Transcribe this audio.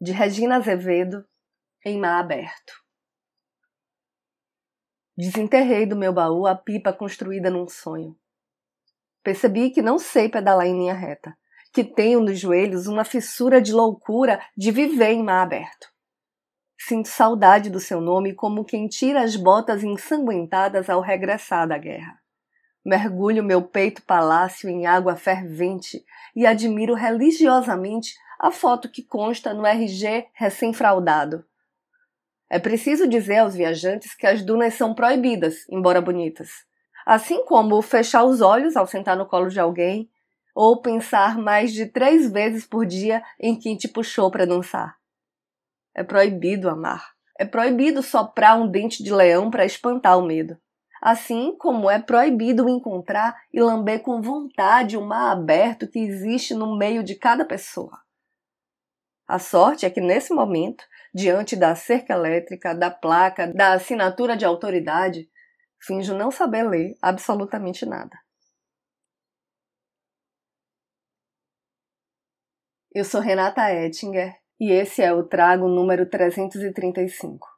de Regina Azevedo, em mar aberto. Desenterrei do meu baú a pipa construída num sonho. Percebi que não sei pedalar em linha reta, que tenho nos joelhos uma fissura de loucura de viver em mar aberto. Sinto saudade do seu nome como quem tira as botas ensanguentadas ao regressar da guerra. Mergulho meu peito palácio em água fervente e admiro religiosamente a foto que consta no RG recém-fraudado. É preciso dizer aos viajantes que as dunas são proibidas, embora bonitas. Assim como fechar os olhos ao sentar no colo de alguém, ou pensar mais de três vezes por dia em quem te puxou para dançar. É proibido amar. É proibido soprar um dente de leão para espantar o medo. Assim como é proibido encontrar e lamber com vontade o mar aberto que existe no meio de cada pessoa. A sorte é que nesse momento, diante da cerca elétrica, da placa, da assinatura de autoridade, finjo não saber ler absolutamente nada. Eu sou Renata Ettinger e esse é o Trago número 335.